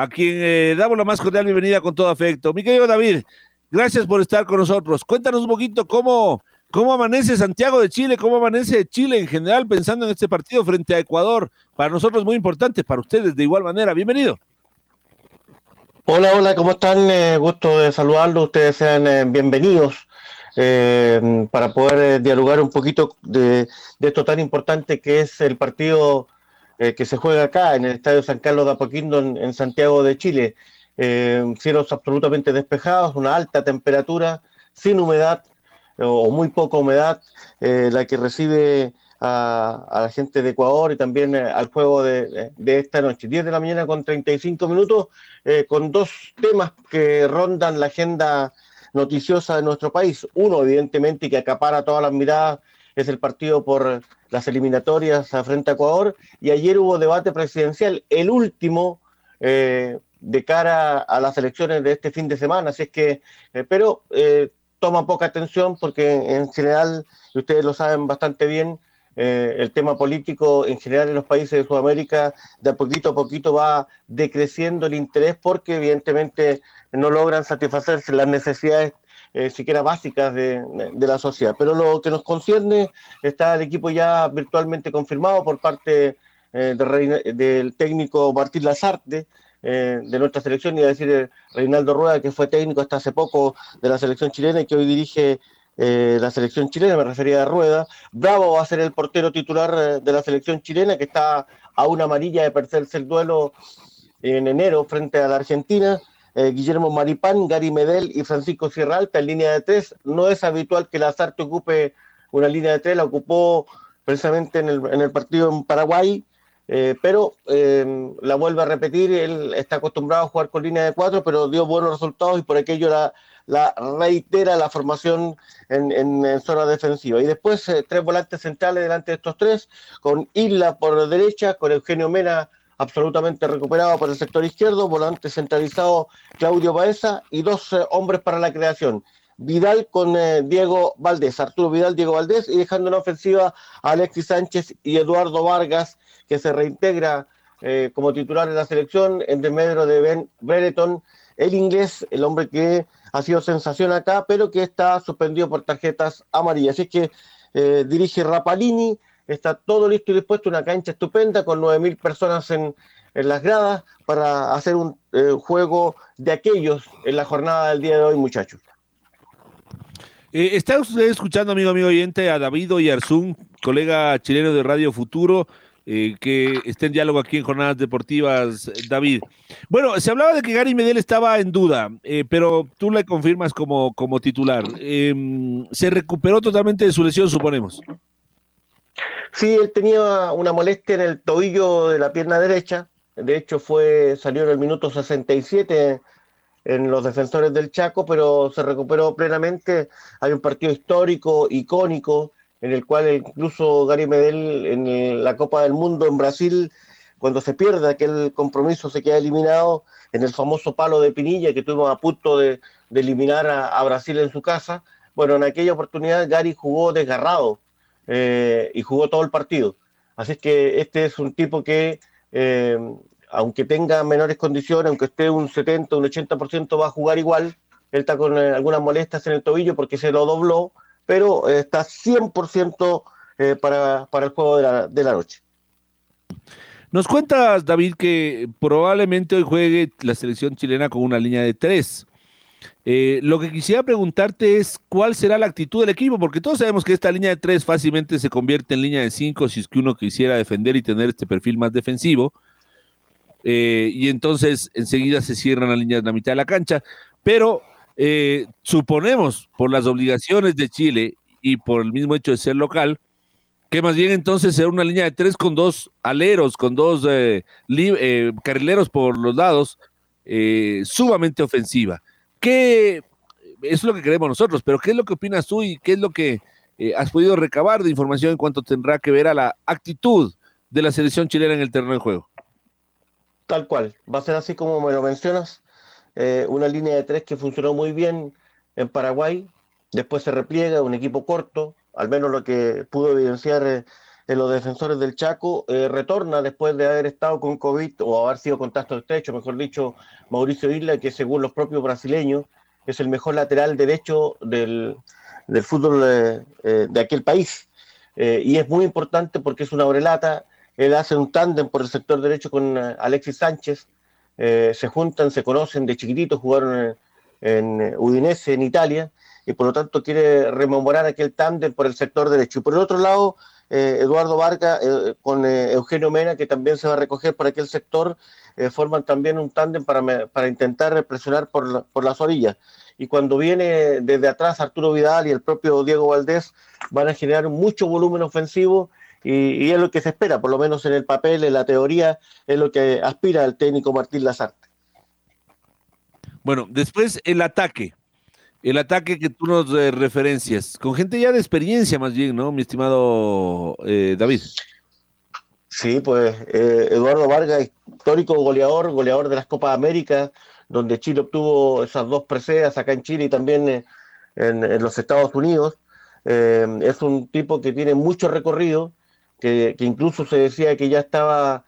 a quien eh, damos la más cordial bienvenida con todo afecto. Mi querido David, gracias por estar con nosotros. Cuéntanos un poquito cómo, cómo amanece Santiago de Chile, cómo amanece Chile en general pensando en este partido frente a Ecuador. Para nosotros muy importante, para ustedes de igual manera. Bienvenido. Hola, hola, ¿cómo están? Eh, gusto de saludarlos. Ustedes sean eh, bienvenidos. para poder dialogar un poquito de, de, esto tan importante que es el partido eh, que se juega acá, en el Estadio San Carlos de Apoquindo, en, Santiago de Chile. Eh, cielos absolutamente despejados, una alta temperatura, sin humedad o muy poca humedad, eh, la que recibe a, la gente de Ecuador y también al juego de, esta noche. 10 de la mañana con 35 minutos, con dos temas que rondan la agenda noticiosa de nuestro país. Uno, evidentemente, que acapara todas las miradas es el partido por las eliminatorias frente a Ecuador, y ayer hubo debate presidencial, el último eh, de cara a las elecciones de este fin de semana, así es que, eh, pero eh, toma poca atención porque en general, ustedes lo saben bastante bien, el tema político en general en los países de Sudamérica de a poquito a poquito va decreciendo el interés porque evidentemente no logran satisfacerse las necesidades eh, siquiera básicas de, la sociedad. Pero lo que nos concierne está el equipo ya virtualmente confirmado por parte eh, del técnico Martín Lazarte. Eh, de nuestra selección, iba a decir Reinaldo Rueda, que fue técnico hasta hace poco de la selección chilena y que hoy dirige la selección chilena, me refería a Rueda. Bravo va a ser el portero titular de la selección chilena, que está a una amarilla de perderse el duelo en enero frente a la Argentina. Eh, Guillermo Maripán, Gary Medel y Francisco Sierra Alta en línea de tres. No es habitual que Lazarte ocupe una línea de tres, la ocupó precisamente en el, partido en Paraguay, eh, pero eh, la vuelve a repetir. Él está acostumbrado a jugar con línea de cuatro, pero dio buenos resultados y por aquello la, reitera la formación en, en, zona defensiva. Y después tres volantes centrales delante de estos tres, con Isla por derecha, con Eugenio Mena absolutamente recuperado por el sector izquierdo, volante centralizado Claudio Baeza y dos eh, hombres para la creación. Vidal con eh, Diego Valdés, Arturo Vidal, Diego Valdés, y dejando en ofensiva a Alexis Sánchez y Eduardo Vargas, que se reintegra eh, como titular de la selección, en desmedro de Ben Brereton, el inglés, el hombre que ha sido sensación acá, pero que está suspendido por tarjetas amarillas. Así que dirige Rapalini, está todo listo y dispuesto, una cancha estupenda con 9.000 personas en, las gradas para hacer un eh, juego de aquellos en la jornada del día de hoy, muchachos. Eh, está usted escuchando, amigo, amigo oyente, a David Oyarzún, colega chileno de Radio Futuro, eh, que está en diálogo aquí en Jornadas Deportivas, David. Bueno, se hablaba de que Gary Medel estaba en duda, pero tú le confirmas como, como titular. Em, ¿Se recuperó totalmente de su lesión, suponemos? Sí, él tenía una molestia en el tobillo de la pierna derecha. De hecho, fue salió en el minuto 67 en los defensores del Chaco, pero se recuperó plenamente. Hay un partido histórico, icónico, en el cual incluso Gary Medel en la Copa del Mundo en Brasil, cuando se pierde aquel compromiso, se queda eliminado en el famoso palo de Pinilla que tuvimos a punto de, eliminar a Brasil en su casa. Bueno, en aquella oportunidad Gary jugó desgarrado eh, y jugó todo el partido. Así es que este es un tipo que, eh, aunque tenga menores condiciones, aunque esté un 70, un 80%, va a jugar igual. Él está con eh, algunas molestias en el tobillo porque se lo dobló, pero está 100% para, para el juego de la, de la noche. Nos cuentas, David, que probablemente hoy juegue la selección chilena con una línea de tres. Eh, lo que quisiera preguntarte es cuál será la actitud del equipo, porque todos sabemos que esta línea de tres fácilmente se convierte en línea de cinco si es que uno quisiera defender y tener este perfil más defensivo. Eh, y entonces enseguida se cierran las líneas de la mitad de la cancha. Pero eh, suponemos, por las obligaciones de Chile y por el mismo hecho de ser local, que más bien entonces será una línea de tres con dos aleros, con dos carrileros por los lados, sumamente ofensiva. ¿Qué es lo que queremos nosotros? Pero ¿qué es lo que opinas tú y qué es lo que eh, has podido recabar de información en cuanto tendrá que ver a la actitud de la selección chilena en el terreno de juego? Tal cual, va a ser así como me lo mencionas, eh, una línea de tres que funcionó muy bien en Paraguay, después se repliega, un equipo corto, al menos lo que pudo evidenciar eh, en los defensores del Chaco, retorna después de haber estado con COVID o haber sido contacto estrecho, mejor dicho, Mauricio Isla, que según los propios brasileños es el mejor lateral derecho del, fútbol eh, eh, de aquel país. Eh, y es muy importante porque es una obrelata, él hace un tándem por el sector derecho con Alexis Sánchez, se juntan, se conocen de chiquititos, jugaron en, en, Udinese, en Italia, y por lo tanto quiere rememorar aquel tándem por el sector derecho. Y por el otro lado, Eduardo Vargas con Eugenio Mena, que también se va a recoger por aquel sector, eh, forman también un tándem para, para intentar presionar por, por las orillas. Y cuando viene desde atrás Arturo Vidal y el propio Diego Valdés, van a generar mucho volumen ofensivo y, es lo que se espera, por lo menos en el papel, en la teoría, es lo que aspira el técnico Martín Lazarte. Bueno, después el ataque. El ataque que tú nos eh, referencias, con gente ya de experiencia más bien, ¿no, mi estimado eh, David? Sí, pues eh, Eduardo Vargas, histórico goleador, goleador de las Copas América, donde Chile obtuvo esas dos preseas acá en Chile y también eh, en, los Estados Unidos. Es un tipo que tiene mucho recorrido, que, incluso se decía que ya estaba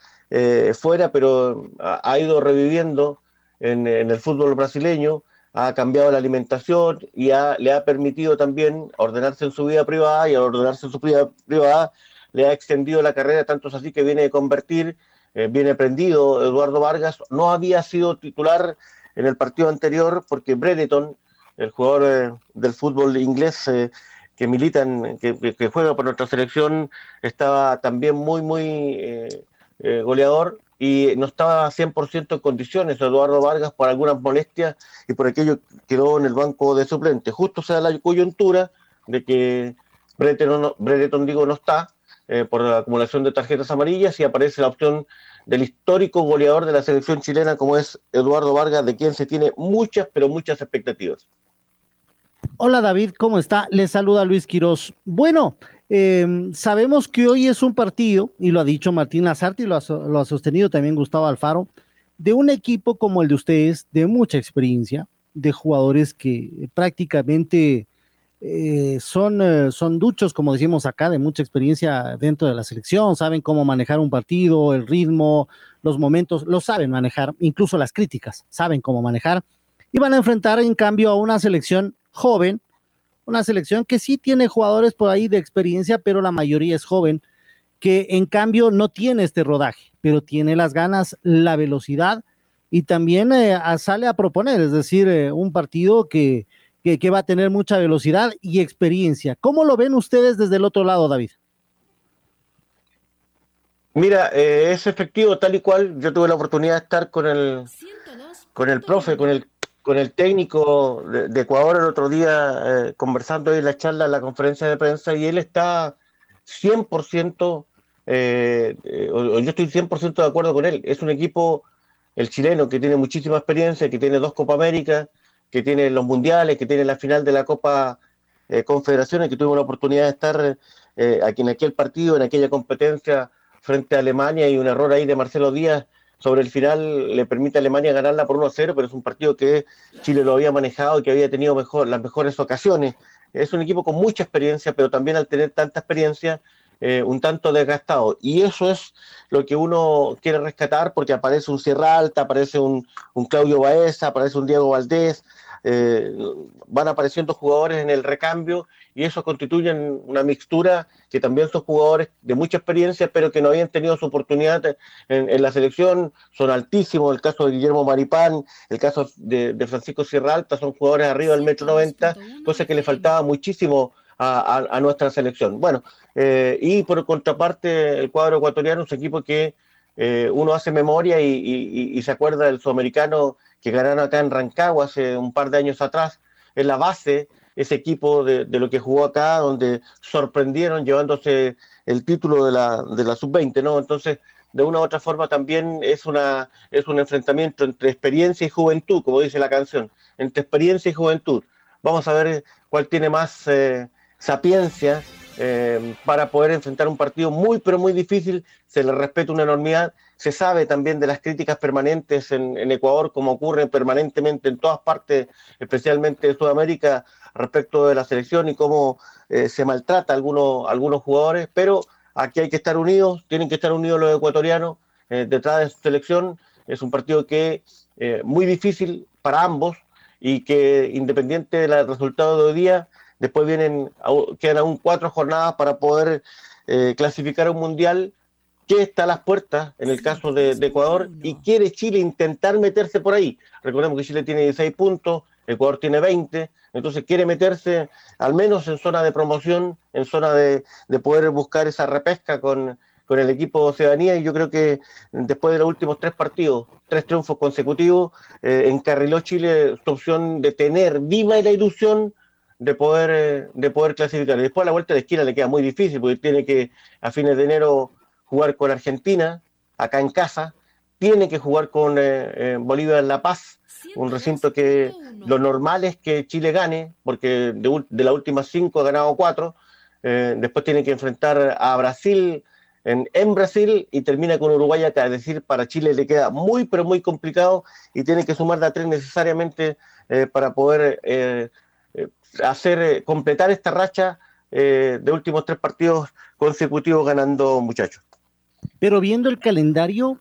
fuera, pero ha, ido reviviendo en, el fútbol brasileño, ha cambiado la alimentación y le ha permitido también ordenarse en su vida privada y al ordenarse en su vida privada le ha extendido la carrera, tanto es así que viene a convertir, eh, viene prendido Eduardo Vargas, no había sido titular en el partido anterior porque Brereton, el jugador eh, del fútbol inglés eh, que milita, que, juega por nuestra selección, estaba también muy, muy goleador y no estaba 100% en condiciones Eduardo Vargas por algunas molestias y por aquello quedó en el banco de suplentes. Justo se da la coyuntura de que Brereton, Brereton digo, no está, eh, por la acumulación de tarjetas amarillas y aparece la opción del histórico goleador de la selección chilena como es Eduardo Vargas, de quien se tiene muchas, pero muchas expectativas. Hola David, ¿cómo está? Le saluda Luis Quiroz. Bueno, em, sabemos que hoy es un partido, y lo ha dicho Martín Lazarte y lo ha sostenido también Gustavo Alfaro, de un equipo como el de ustedes, de mucha experiencia, de jugadores que prácticamente eh, son, eh, son duchos, como decimos acá, de mucha experiencia dentro de la selección, saben cómo manejar un partido, el ritmo, los momentos, lo saben manejar, incluso las críticas, saben cómo manejar, y van a enfrentar en cambio a una selección joven, una selección que sí tiene jugadores por ahí de experiencia, pero la mayoría es joven, que en cambio no tiene este rodaje, pero tiene las ganas, la velocidad y también eh, sale a proponer, es decir, un partido que que, va a tener mucha velocidad y experiencia. ¿Cómo lo ven ustedes desde el otro lado, David? Mira, eh, es efectivo tal y cual. Yo tuve la oportunidad de estar con el, con el profe, con el, con el técnico de, Ecuador el otro día, eh, conversando en la charla, en la conferencia de prensa, y él está 100%, eh, yo estoy 100% de acuerdo con él. Es un equipo, el chileno, que tiene muchísima experiencia, que tiene dos Copa América, que tiene los mundiales, que tiene la final de la Copa eh, Confederaciones, que tuvimos la oportunidad de estar eh, aquí en aquel partido, en aquella competencia frente a Alemania y un error ahí de Marcelo Díaz sobre el final le permite a Alemania ganarla por 1-0, pero es un partido que Chile lo había manejado y que había tenido mejor, las mejores ocasiones. Es un equipo con mucha experiencia, pero también al tener tanta experiencia, eh, un tanto desgastado. Y eso es lo que uno quiere rescatar, porque aparece un Sierra Alta, aparece un, un Claudio Baeza, aparece un Diego Valdés, eh, van apareciendo jugadores en el recambio y eso constituyen una mixtura que también son jugadores de mucha experiencia, pero que no habían tenido su oportunidad en, la selección, son altísimos, el caso de Guillermo Maripán, el caso de, Francisco Sierra Alta, son jugadores arriba del metro 90, cosas que le faltaba muchísimo a, nuestra selección. Bueno, eh, y por contraparte, el cuadro ecuatoriano es un equipo que eh, uno hace memoria y, se acuerda del sudamericano que ganaron acá en Rancagua hace un par de años atrás, en la base, ese equipo de, lo que jugó acá, donde sorprendieron llevándose el título de la, de la sub-20, ¿no? Entonces, de una u otra forma también es, una, es un enfrentamiento entre experiencia y juventud, como dice la canción, entre experiencia y juventud. Vamos a ver cuál tiene más eh, sapiencia eh, para poder enfrentar un partido muy, pero muy difícil. Se le respeta una enormidad. Se sabe también de las críticas permanentes en, Ecuador, como ocurre permanentemente en todas partes, especialmente en Sudamérica, respecto de la selección y cómo eh, se maltrata a algunos, algunos jugadores. Pero aquí hay que estar unidos, tienen que estar unidos los ecuatorianos eh, detrás de su selección. Es un partido que muy difícil para ambos y que independiente del resultado de hoy día, Después vienen, quedan aún cuatro jornadas para poder eh, clasificar a un mundial que está a las puertas en el caso de, Ecuador y quiere Chile intentar meterse por ahí. Recordemos que Chile tiene 16 puntos, Ecuador tiene 20, entonces quiere meterse al menos en zona de promoción, en zona de, poder buscar esa repesca con, el equipo de Oceanía y yo creo que después de los últimos tres partidos, tres triunfos consecutivos, eh, encarriló Chile su opción de tener viva la ilusión de poder, eh, de poder clasificar. Y después a la vuelta de esquina le queda muy difícil porque tiene que a fines de enero jugar con Argentina, acá en casa, tiene que jugar con eh, eh, Bolivia en La Paz, un recinto que lo normal es que Chile gane, porque de, de las últimas cinco ha ganado cuatro, después tiene que enfrentar a Brasil en, en, Brasil y termina con Uruguay acá, es decir, para Chile le queda muy, pero muy complicado y tiene que sumar de a tres necesariamente para poder hacer eh, completar esta racha eh, de últimos tres partidos consecutivos ganando muchachos. Pero viendo el calendario,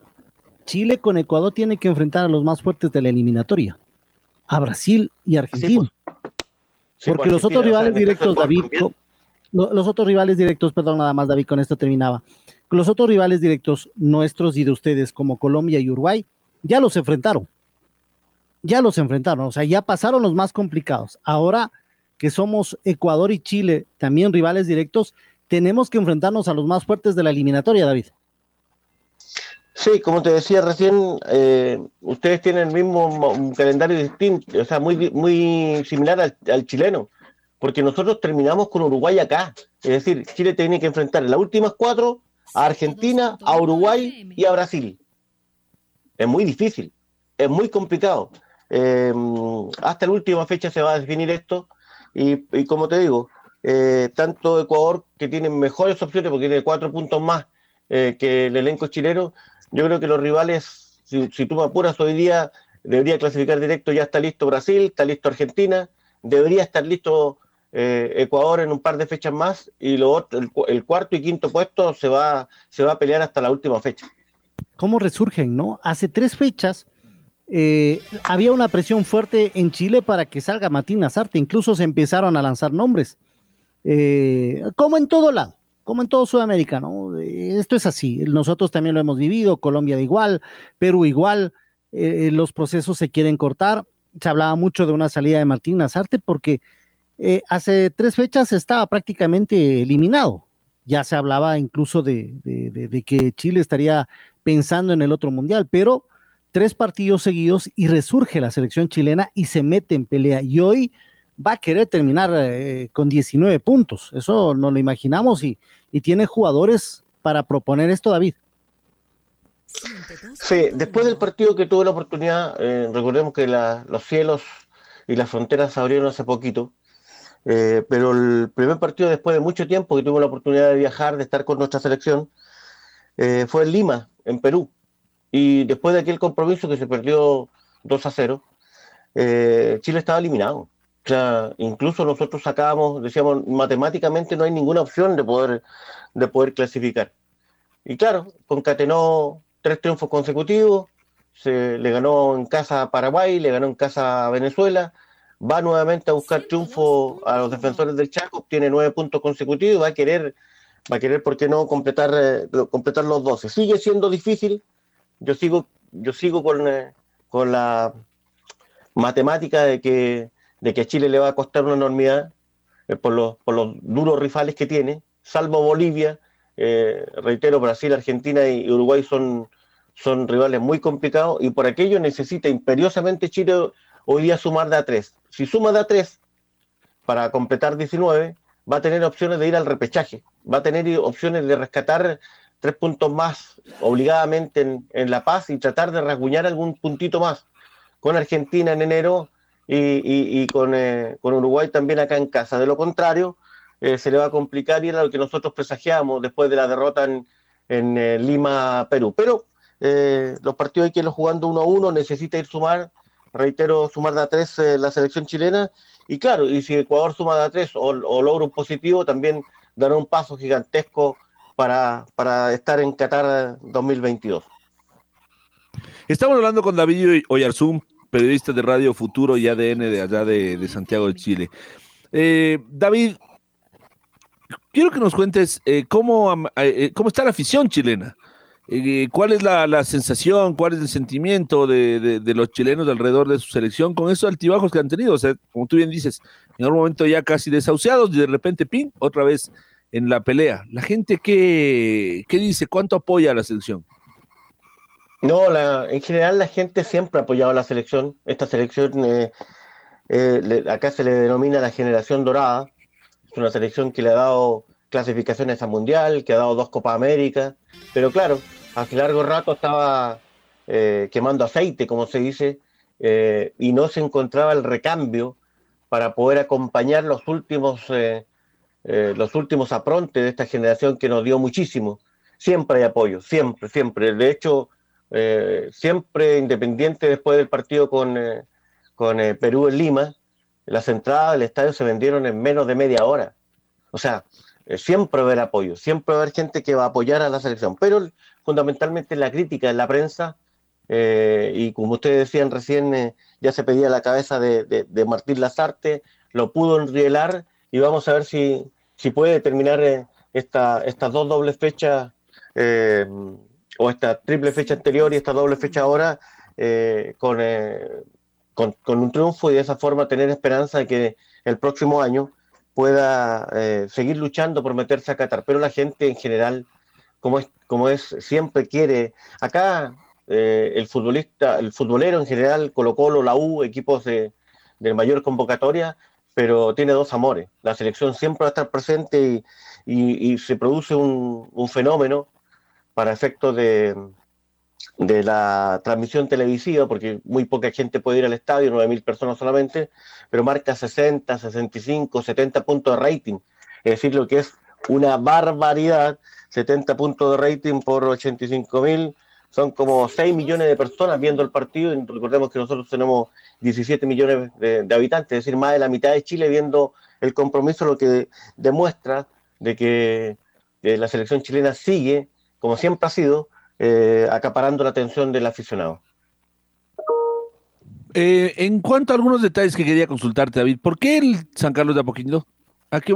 Chile con Ecuador tiene que enfrentar a los más fuertes de la eliminatoria, a Brasil y Argentina. Pues. Porque los otros rivales directos, David, los otros rivales directos, perdón, nada más, David, con esto terminaba. Los otros rivales directos nuestros y de ustedes, como Colombia y Uruguay, ya los enfrentaron. Ya los enfrentaron, o sea, ya pasaron los más complicados. Ahora que somos Ecuador y Chile, también rivales directos, tenemos que enfrentarnos a los más fuertes de la eliminatoria, David. Sí, como te decía recién, eh, ustedes tienen el mismo calendario distinto, o sea, muy, muy similar al, chileno, porque nosotros terminamos con Uruguay acá. Es decir, Chile tiene que enfrentar en las últimas cuatro a Argentina, a Uruguay y a Brasil. Es muy difícil, es muy complicado. Eh, hasta la última fecha se va a definir esto. Y, como te digo, eh, tanto Ecuador, que tiene mejores opciones porque tiene cuatro puntos más que el elenco chileno, yo creo que los rivales, si, tú me apuras hoy día, debería clasificar directo, ya está listo Brasil, está listo Argentina, debería estar listo eh, Ecuador en un par de fechas más y lo el, cuarto y quinto puesto se va, se va a pelear hasta la última fecha. ¿Cómo resurgen, no? Hace tres fechas eh, había una presión fuerte en Chile para que salga Martín Azarte, incluso se empezaron a lanzar nombres, eh, como en todo lado, como en todo Sudamérica, ¿no? Eh, esto es así, nosotros también lo hemos vivido, Colombia igual, Perú igual, los procesos se quieren cortar, se hablaba mucho de una salida de Martín Nazarte porque hace tres fechas estaba prácticamente eliminado, ya se hablaba incluso de que Chile estaría pensando en el otro mundial, pero tres partidos seguidos y resurge la selección chilena y se mete en pelea. Y hoy va a querer terminar eh, con 19 puntos. Eso no lo imaginamos y, tiene jugadores para proponer esto, David. Sí, después del partido que tuve la oportunidad, eh, recordemos que los cielos y las fronteras se abrieron hace poquito, eh, pero el primer partido después de mucho tiempo que tuve la oportunidad de viajar, de estar con nuestra selección, fue en Lima, en Perú. Y después de aquel compromiso que se perdió 2 a 0, eh, Chile estaba eliminado. O sea, incluso nosotros sacábamos, decíamos, matemáticamente no hay ninguna opción de poder, de poder clasificar. Y claro, concatenó tres triunfos consecutivos, se le ganó en casa a Paraguay, le ganó en casa a Venezuela, va nuevamente a buscar triunfo a los defensores del Chaco, obtiene nueve puntos consecutivos y va a querer, va a querer, ¿por qué no?, completar, eh, completar los 12. Sigue siendo difícil, yo sigo, yo sigo con, eh, con la matemática de que, de que a Chile le va a costar una enormidad eh, por, los, por los duros rivales que tiene, salvo Bolivia, reitero, Brasil, Argentina y Uruguay son, son rivales muy complicados y por aquello necesita imperiosamente Chile hoy día sumar de a 3. Si suma de a 3 para completar 19, va a tener opciones de ir al repechaje, va a tener opciones de rescatar tres puntos más obligadamente en, La Paz y tratar de rasguñar algún puntito más con Argentina en enero y, con, eh, con, Uruguay también acá en casa. De lo contrario, eh, se le va a complicar y era lo que nosotros presagiamos después de la derrota en, en eh, Lima, Perú. Pero los partidos hay que irlos jugando uno a uno, necesita ir sumar reitero, sumar de a tres eh, la selección chilena. Y claro, y si Ecuador suma de a tres o, logra un positivo, también dará un paso gigantesco para, para estar en Qatar 2022. Estamos hablando con David Oyarzún, periodista de Radio Futuro y ADN de allá de, Santiago de Chile. Eh, David, quiero que nos cuentes eh, cómo, cómo está la afición chilena. Eh, ¿Cuál es la, sensación, cuál es el sentimiento de, los chilenos alrededor de su selección con esos altibajos que han tenido? O sea, como tú bien dices, en un momento ya casi desahuciados y de repente, pin, otra vez en la pelea. ¿La gente qué, qué dice? ¿Cuánto apoya a la selección? No, la, en general la gente siempre ha apoyado a la selección. Esta selección, eh, eh, acá se le denomina la generación dorada. Es una selección que le ha dado clasificaciones a Mundial, que ha dado dos Copas América. Pero claro, hace largo rato estaba eh, quemando aceite, como se dice, y no se encontraba el recambio para poder acompañar los últimos, los últimos aprontes de esta generación que nos dio muchísimo. Siempre hay apoyo, siempre, siempre. De hecho, siempre independiente después del partido con, con Perú en Lima, las entradas del estadio se vendieron en menos de media hora. O sea, siempre va a haber apoyo, siempre va a haber gente que va a apoyar a la selección, pero fundamentalmente la crítica en la prensa, eh, y como ustedes decían recién, eh, ya se pedía la cabeza de, Martín Lazarte, lo pudo enrielar y vamos a ver si, si puede terminar eh, esta, estas dos dobles fechas, o esta triple fecha anterior y esta doble fecha ahora, con, con, con, un triunfo y de esa forma tener esperanza de que el próximo año pueda seguir luchando por meterse a Qatar. Pero la gente en general como es, como es siempre quiere. Acá eh, el futbolista, el futbolero en general, Colo Colo, la U, equipos de, mayor convocatoria, pero tiene dos amores. La selección siempre va a estar presente y, se produce un, fenómeno para efectos de, de la transmisión televisiva, porque muy poca gente puede ir al estadio, 9.000 personas solamente, pero marca 60, 65, 70 puntos de rating. Es decir, lo que es una barbaridad 70 puntos de rating por 85 mil, son como 6 millones de personas viendo el partido, y recordemos que nosotros tenemos 17 millones de, habitantes, es decir, más de la mitad de Chile viendo el compromiso, lo que demuestra de que la selección chilena sigue, como siempre ha sido, eh, acaparando la atención del aficionado. Eh, en cuanto a algunos detalles que quería consultarte, David, ¿por qué el San Carlos de Apoquindo?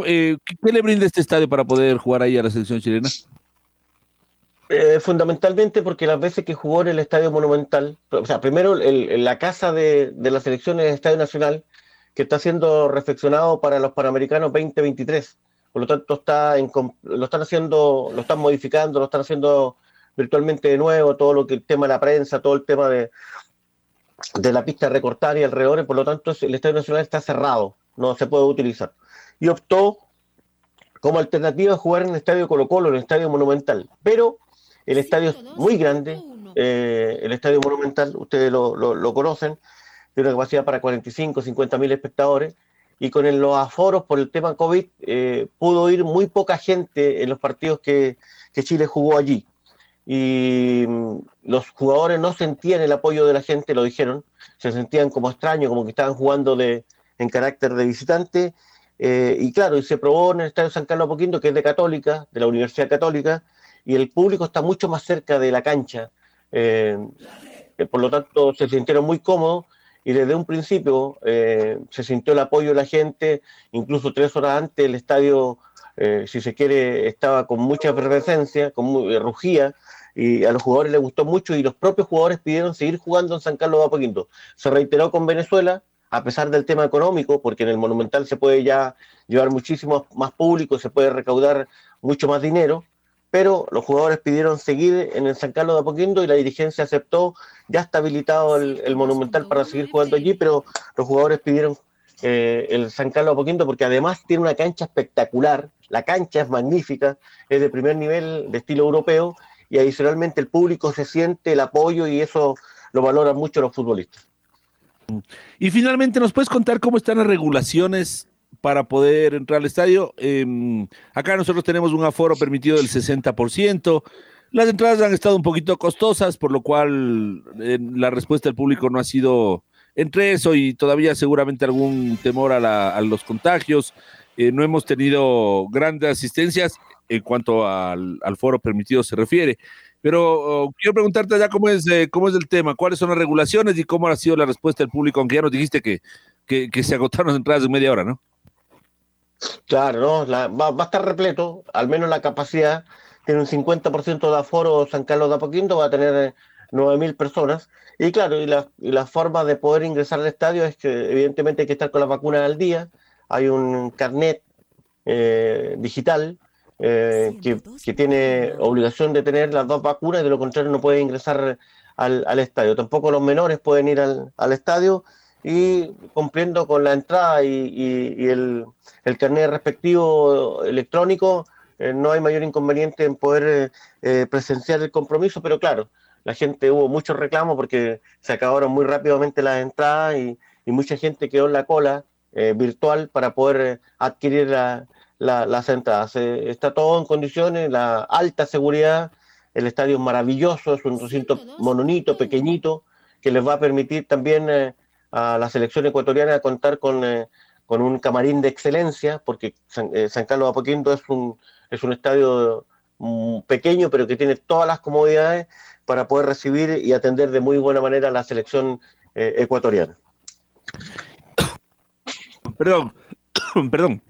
Eh, qué, le brinda este estadio para poder jugar ahí a la selección chilena? Eh, fundamentalmente porque las veces que jugó en el Estadio Monumental, o sea, primero la casa de, la selección es el Estadio Nacional, que está siendo reflexionado para los Panamericanos 2023. Por lo tanto, está lo están haciendo, lo están modificando, lo están haciendo virtualmente de nuevo, todo lo que el tema de la prensa, todo el tema de, de la pista recortada y alrededor, por lo tanto el Estadio Nacional está cerrado, no se puede utilizar y optó como alternativa a jugar en el Estadio Colo Colo, en el Estadio Monumental. Pero el estadio es muy grande, eh, el Estadio Monumental, ustedes lo, conocen, tiene una capacidad para 45, 50 mil espectadores, y con los aforos por el tema COVID eh, pudo ir muy poca gente en los partidos que, Chile jugó allí. Y mm, los jugadores no sentían el apoyo de la gente, lo dijeron, se sentían como extraños, como que estaban jugando de, en carácter de visitante, eh, y claro, y se probó en el Estadio San Carlos Apoquindo, que es de Católica, de la Universidad Católica, y el público está mucho más cerca de la cancha. Eh, eh, por lo tanto, se sintieron muy cómodos y desde un principio eh, se sintió el apoyo de la gente, incluso tres horas antes el estadio, eh, si se quiere, estaba con mucha efervescencia, con muy, rugía, y a los jugadores les gustó mucho y los propios jugadores pidieron seguir jugando en San Carlos de Apoquindo. Se reiteró con Venezuela, a pesar del tema económico, porque en el Monumental se puede ya llevar muchísimo más público, se puede recaudar mucho más dinero, pero los jugadores pidieron seguir en el San Carlos de Apoquindo y la dirigencia aceptó, ya está habilitado el, Monumental para seguir jugando allí, pero los jugadores pidieron eh, el San Carlos de Apoquindo porque además tiene una cancha espectacular, la cancha es magnífica, es de primer nivel, de estilo europeo, y adicionalmente el público se siente el apoyo y eso lo valoran mucho los futbolistas. Y finalmente, ¿nos puedes contar cómo están las regulaciones para poder entrar al estadio? Em, acá nosotros tenemos un aforo permitido del 60%. Las entradas han estado un poquito costosas, por lo cual eh, la respuesta del público no ha sido entre eso y todavía seguramente algún temor a, los contagios. Eh, no hemos tenido grandes asistencias en cuanto al, foro permitido se refiere. Pero oh, quiero preguntarte ya cómo es, eh, cómo es el tema, cuáles son las regulaciones y cómo ha sido la respuesta del público, aunque ya nos dijiste que, que, se agotaron las entradas de media hora, ¿no? Claro, ¿no? va, a estar repleto, al menos la capacidad, tiene un 50% de aforo San Carlos de Apoquindo, va a tener 9.000 eh, personas. Y claro, y la, y la forma de poder ingresar al estadio es que evidentemente hay que estar con la vacuna al día, hay un carnet eh, digital eh, que, tiene obligación de tener las dos vacunas, de lo contrario no puede ingresar al, estadio. Tampoco los menores pueden ir al, estadio y cumpliendo con la entrada y, el, el, carnet respectivo electrónico, eh, no hay mayor inconveniente en poder eh, presenciar el compromiso, pero claro, la gente hubo muchos reclamos porque se acabaron muy rápidamente las entradas y, y mucha gente quedó en la cola virtual para poder adquirir la, la, las entradas. está todo en condiciones, la alta seguridad, el estadio es maravilloso, es un recinto mononito, pequeñito, que les va a permitir también eh, a la selección ecuatoriana contar con, eh, con un camarín de excelencia, porque San, eh, Carlos Apoquindo es un, es un estadio mm, pequeño, pero que tiene todas las comodidades para poder recibir y atender de muy buena manera a la selección ecuatoriana. Perdón, perdón.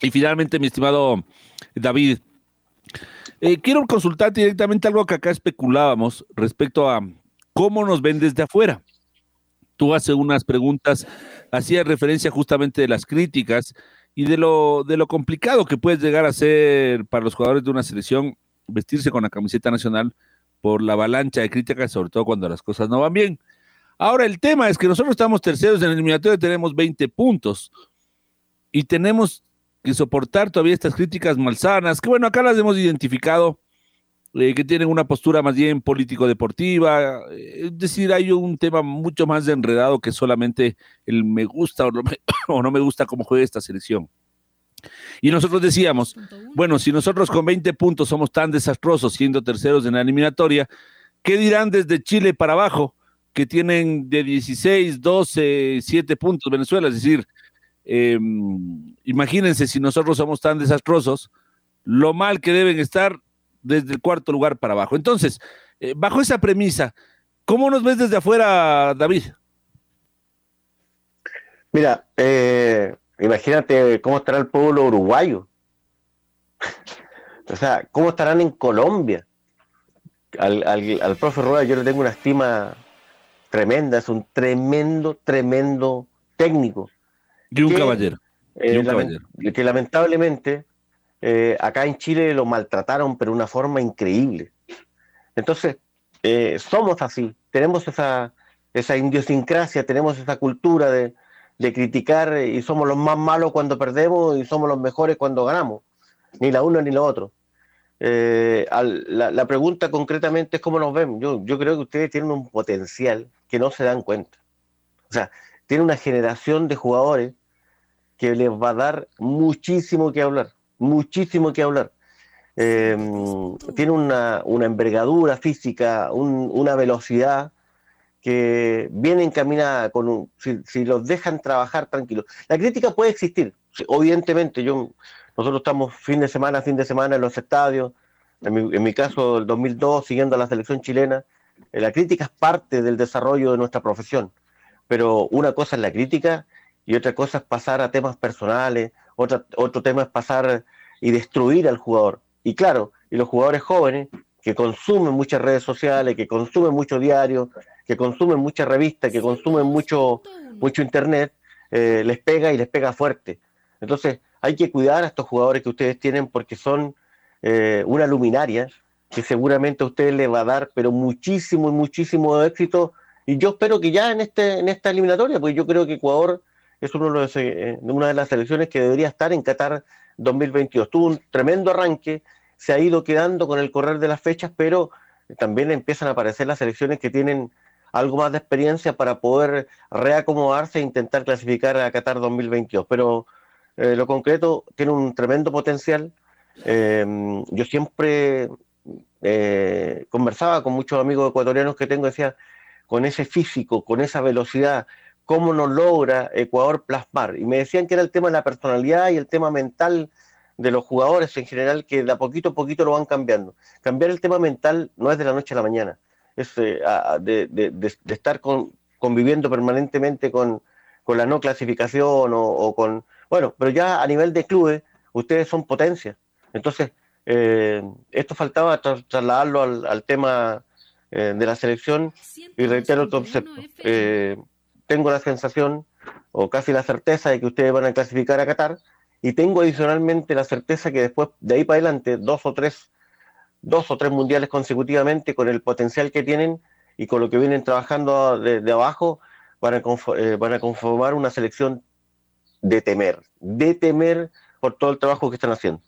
Y finalmente, mi estimado David, eh, quiero consultarte directamente algo que acá especulábamos respecto a cómo nos ven desde afuera. Tú haces unas preguntas, hacías referencia justamente de las críticas y de lo, de lo complicado que puede llegar a ser para los jugadores de una selección vestirse con la camiseta nacional por la avalancha de críticas, sobre todo cuando las cosas no van bien. Ahora, el tema es que nosotros estamos terceros en el eliminatorio, tenemos 20 puntos y tenemos que soportar todavía estas críticas malsanas, que bueno, acá las hemos identificado, eh, que tienen una postura más bien político-deportiva, eh, es decir, hay un tema mucho más enredado que solamente el me gusta o no me, o no me gusta cómo juega esta selección. Y nosotros decíamos, bueno, si nosotros con 20 puntos somos tan desastrosos siendo terceros en la eliminatoria, ¿qué dirán desde Chile para abajo, que tienen de 16, 12, 7 puntos Venezuela? Es decir, eh, imagínense si nosotros somos tan desastrosos, lo mal que deben estar desde el cuarto lugar para abajo. Entonces, eh, bajo esa premisa, ¿cómo nos ves desde afuera, David? Mira, eh, imagínate cómo estará el pueblo uruguayo. o sea, ¿cómo estarán en Colombia? Al, al, al profe Rueda yo le tengo una estima tremenda, es un tremendo, tremendo técnico. Y un caballero. Eh, que lamentablemente eh, acá en Chile lo maltrataron, pero de una forma increíble. Entonces, eh, somos así, tenemos esa, esa idiosincrasia, tenemos esa cultura de, criticar y somos los más malos cuando perdemos y somos los mejores cuando ganamos. Ni la uno ni la otro. la, pregunta concretamente es cómo nos ven. Yo, yo creo que ustedes tienen un potencial que no se dan cuenta. O sea, tiene una generación de jugadores que les va a dar muchísimo que hablar, muchísimo que hablar. Em, tiene una, envergadura física, una velocidad que viene encaminada con un, si, los dejan trabajar tranquilos. La crítica puede existir, evidentemente, yo, nosotros estamos fin de semana, fin de semana en los estadios, en mi, en mi caso el 2002 siguiendo a la selección chilena, eh, la crítica es parte del desarrollo de nuestra profesión pero una cosa es la crítica y otra cosa es pasar a temas personales, otra, otro tema es pasar y destruir al jugador. Y claro, y los jugadores jóvenes que consumen muchas redes sociales, que consumen mucho diario, que consumen muchas revistas, que consumen mucho, mucho internet, eh, les pega y les pega fuerte. Entonces, hay que cuidar a estos jugadores que ustedes tienen porque son eh, una luminaria que seguramente a ustedes les va a dar, pero muchísimo, muchísimo éxito. Y yo espero que ya en, este, en esta eliminatoria, porque yo creo que Ecuador es los, eh, una de las selecciones que debería estar en Qatar 2022. Tuvo un tremendo arranque, se ha ido quedando con el correr de las fechas, pero también empiezan a aparecer las selecciones que tienen algo más de experiencia para poder reacomodarse e intentar clasificar a Qatar 2022. Pero eh, lo concreto tiene un tremendo potencial. Eh, yo siempre eh, conversaba con muchos amigos ecuatorianos que tengo, decía, con ese físico, con esa velocidad, ¿cómo nos logra Ecuador plasmar? Y me decían que era el tema de la personalidad y el tema mental de los jugadores en general, que de a poquito a poquito lo van cambiando. Cambiar el tema mental no es de la noche a la mañana, es eh, de, estar conviviendo permanentemente con, la no clasificación o, con... Bueno, pero ya a nivel de clubes, ustedes son potencia. Entonces, eh, esto faltaba trasladarlo al, tema eh, de la selección y reitero otro concepto. Eh, tengo la sensación o casi la certeza de que ustedes van a clasificar a Qatar y tengo adicionalmente la certeza que después de ahí para adelante dos o tres dos o tres mundiales consecutivamente con el potencial que tienen y con lo que vienen trabajando de, abajo a, van a conformar una selección de temer, de temer por todo el trabajo que están haciendo.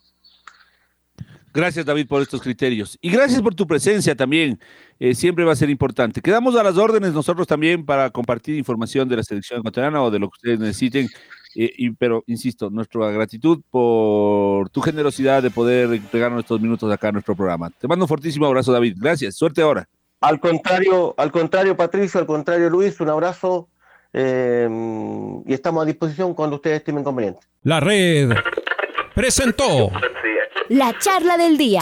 Gracias, David, por estos criterios. Y gracias por tu presencia también. Eh, siempre va a ser importante. Quedamos a las órdenes nosotros también para compartir información de la selección ecuatoriana o de lo que ustedes necesiten. Eh, y, pero, insisto, nuestra gratitud por tu generosidad de poder pegarnos estos minutos acá en nuestro programa. Te mando un fortísimo abrazo, David. Gracias. Suerte ahora. Al contrario, al contrario, Patricio, al contrario, Luis, un abrazo. Eh, y estamos a disposición cuando ustedes estimen conveniente. La red presentó la charla del día.